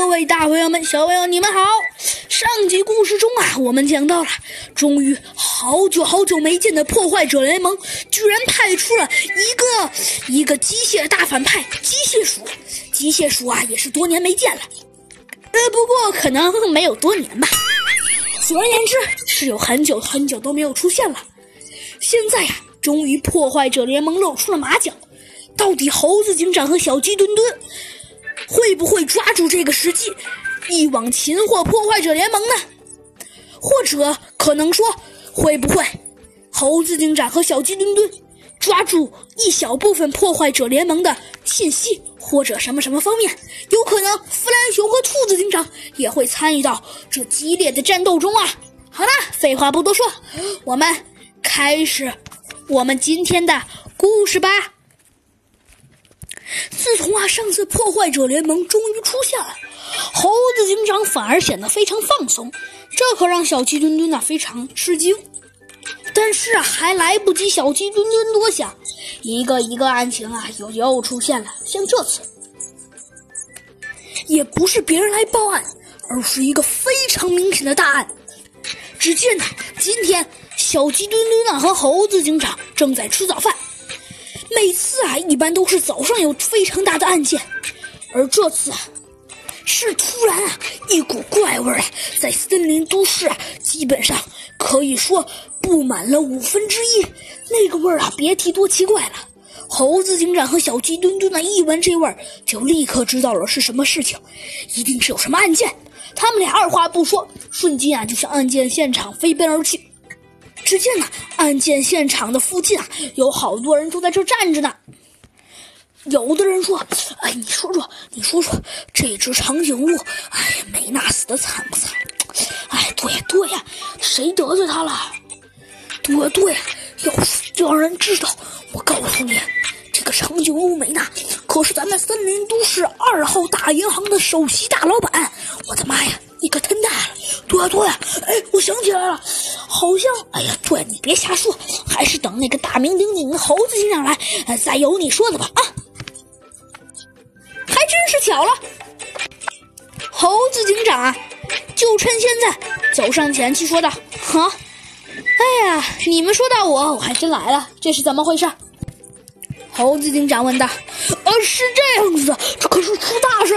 各位大朋友们、小朋友，你们好！上集故事中啊，我们讲到了，终于好久好久没见的破坏者联盟，居然派出了一个一个机械大反派——机械鼠。机械鼠啊，也是多年没见了。呃，不过可能没有多年吧。总而言之，是有很久很久都没有出现了。现在呀，终于破坏者联盟露出了马脚。到底猴子警长和小鸡墩墩？会不会抓住这个时机，一网擒获破坏者联盟呢？或者可能说，会不会猴子警长和小鸡墩墩抓住一小部分破坏者联盟的信息，或者什么什么方面？有可能弗兰熊和兔子警长也会参与到这激烈的战斗中啊！好了，废话不多说，我们开始我们今天的故事吧。上次破坏者联盟终于出现了，猴子警长反而显得非常放松，这可让小鸡墩墩啊非常吃惊。但是还来不及小鸡墩墩多想，一个一个案情啊又又出现了。像这次，也不是别人来报案，而是一个非常明显的大案。只见呢，今天小鸡墩墩呢和猴子警长正在吃早饭。每次啊，一般都是早上有非常大的案件，而这次啊，是突然啊，一股怪味啊，在森林都市啊，基本上可以说布满了五分之一。那个味儿啊，别提多奇怪了。猴子警长和小鸡墩墩呢，一闻这味儿，就立刻知道了是什么事情，一定是有什么案件。他们俩二话不说，瞬间啊，就向案件现场飞奔而去。只见呢，案件现场的附近啊，有好多人都在这站着呢。有的人说：“哎，你说说，你说说，这只长颈鹿，哎，美娜死的惨不惨？哎，对呀对呀，谁得罪他了？对呀对呀，要是让人知道，我告诉你，这个长颈鹿美娜可是咱们森林都市二号大银行的首席大老板。我的妈呀，你可忒大了！对呀对呀，哎，我想起来了。”好像，哎呀，对你别瞎说，还是等那个大名鼎鼎的猴子警长来，再有你说的吧啊！还真是巧了，猴子警长啊，就趁现在走上前去说道：“哈，哎呀，你们说到我，我还真来了，这是怎么回事？”猴子警长问道：“呃，是这样子的，这可是出大事